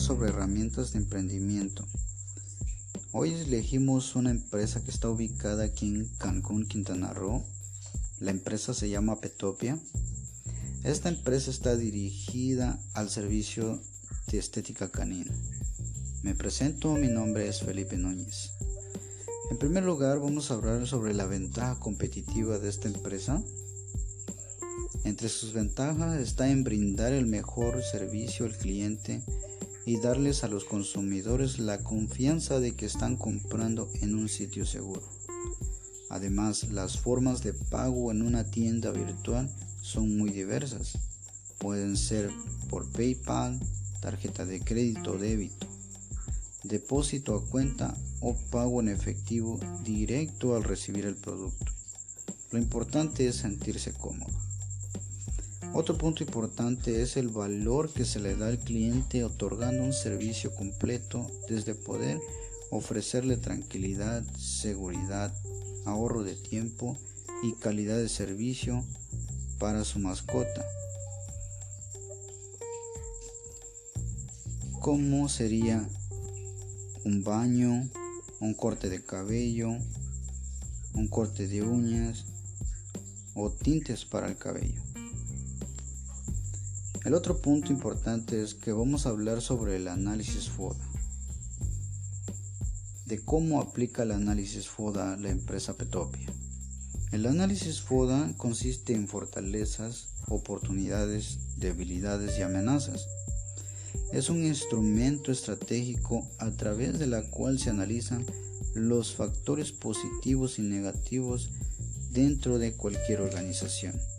sobre herramientas de emprendimiento. Hoy elegimos una empresa que está ubicada aquí en Cancún, Quintana Roo. La empresa se llama Petopia. Esta empresa está dirigida al servicio de estética canina. Me presento, mi nombre es Felipe Núñez. En primer lugar, vamos a hablar sobre la ventaja competitiva de esta empresa. Entre sus ventajas está en brindar el mejor servicio al cliente y darles a los consumidores la confianza de que están comprando en un sitio seguro. Además, las formas de pago en una tienda virtual son muy diversas. Pueden ser por PayPal, tarjeta de crédito o débito, depósito a cuenta o pago en efectivo directo al recibir el producto. Lo importante es sentirse cómodo. Otro punto importante es el valor que se le da al cliente otorgando un servicio completo desde poder ofrecerle tranquilidad, seguridad, ahorro de tiempo y calidad de servicio para su mascota. ¿Cómo sería un baño, un corte de cabello, un corte de uñas o tintes para el cabello? El otro punto importante es que vamos a hablar sobre el análisis FODA. De cómo aplica el análisis FODA la empresa Petopia. El análisis FODA consiste en fortalezas, oportunidades, debilidades y amenazas. Es un instrumento estratégico a través de la cual se analizan los factores positivos y negativos dentro de cualquier organización.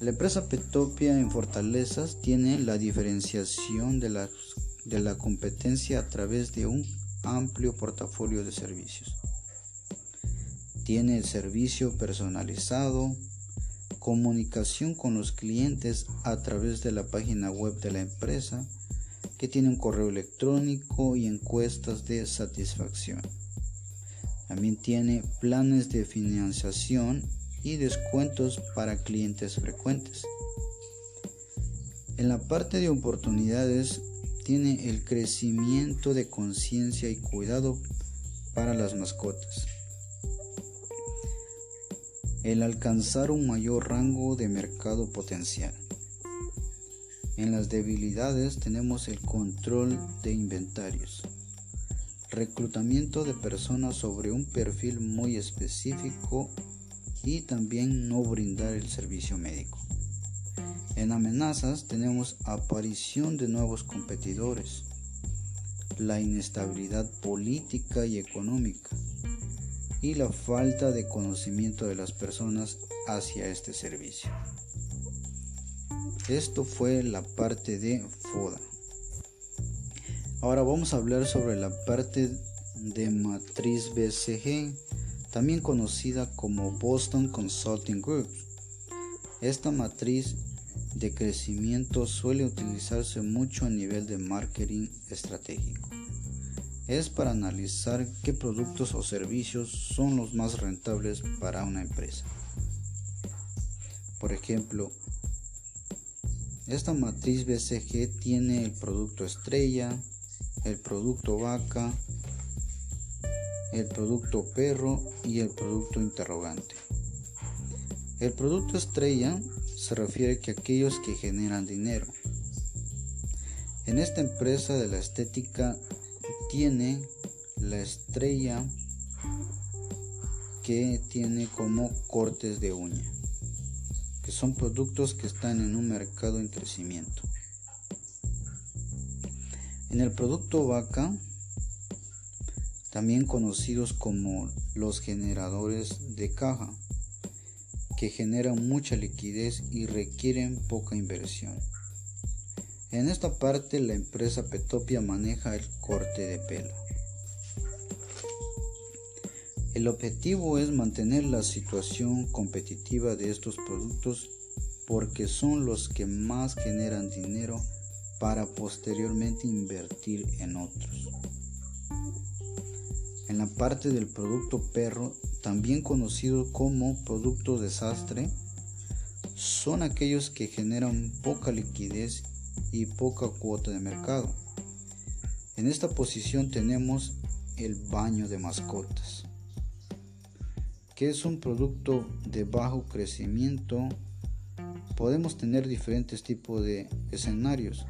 La empresa Petopia en Fortalezas tiene la diferenciación de la, competencia a través de un amplio portafolio de servicios. Tiene el servicio personalizado, comunicación con los clientes a través de la página web de la empresa, que tiene un correo electrónico y encuestas de satisfacción. También tiene planes de financiación y descuentos para clientes frecuentes. En la parte de oportunidades tiene el crecimiento de conciencia y cuidado para las mascotas. El alcanzar un mayor rango de mercado potencial. En las debilidades tenemos el control de inventarios, reclutamiento de personas sobre un perfil muy específico y también no brindar el servicio médico. En amenazas tenemos aparición de nuevos competidores, la inestabilidad política y económica y la falta de conocimiento de las personas hacia este servicio. Esto fue la parte de FODA. Ahora vamos a hablar sobre la parte de matriz BCG también conocida como Boston Consulting Group. Esta matriz de crecimiento suele utilizarse mucho a nivel de marketing estratégico. Es para analizar qué productos o servicios son los más rentables para una empresa. Por ejemplo, esta matriz BCG tiene el producto estrella, el producto vaca, el producto perro y el producto interrogante. El producto estrella se refiere a aquellos que generan dinero. En esta empresa de la estética tiene la estrella que tiene como cortes de uña, que son productos que están en un mercado en crecimiento. En el producto vaca también conocidos como los generadores de caja, que generan mucha liquidez y requieren poca inversión. En esta parte la empresa Petopia maneja el corte de pelo. El objetivo es mantener la situación competitiva de estos productos porque son los que más generan dinero para posteriormente invertir en otros. En la parte del producto perro, también conocido como producto desastre, son aquellos que generan poca liquidez y poca cuota de mercado. En esta posición tenemos el baño de mascotas, que es un producto de bajo crecimiento. Podemos tener diferentes tipos de escenarios.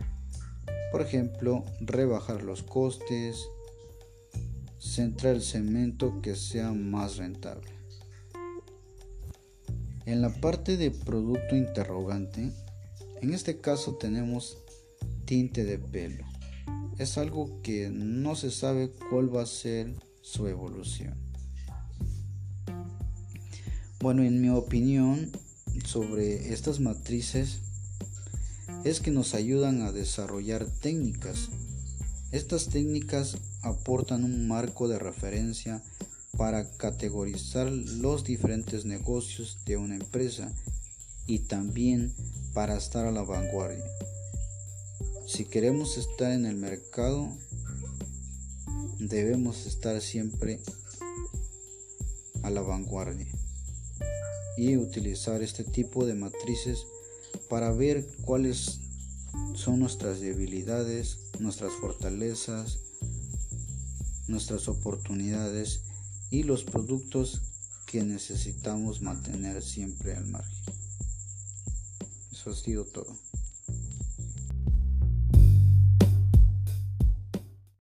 Por ejemplo, rebajar los costes, centrar el cemento que sea más rentable. En la parte de producto interrogante, en este caso tenemos tinte de pelo es algo que no se sabe cuál va a ser su evolución. Bueno, en mi opinión sobre estas matrices es que nos ayudan a desarrollar técnicas. Estas técnicas aportan un marco de referencia para categorizar los diferentes negocios de una empresa y también para estar a la vanguardia. Si queremos estar en el mercado, debemos estar siempre a la vanguardia y utilizar este tipo de matrices para ver cuáles son nuestras debilidades, nuestras fortalezas, nuestras oportunidades y los productos que necesitamos mantener siempre al margen. Eso ha sido todo.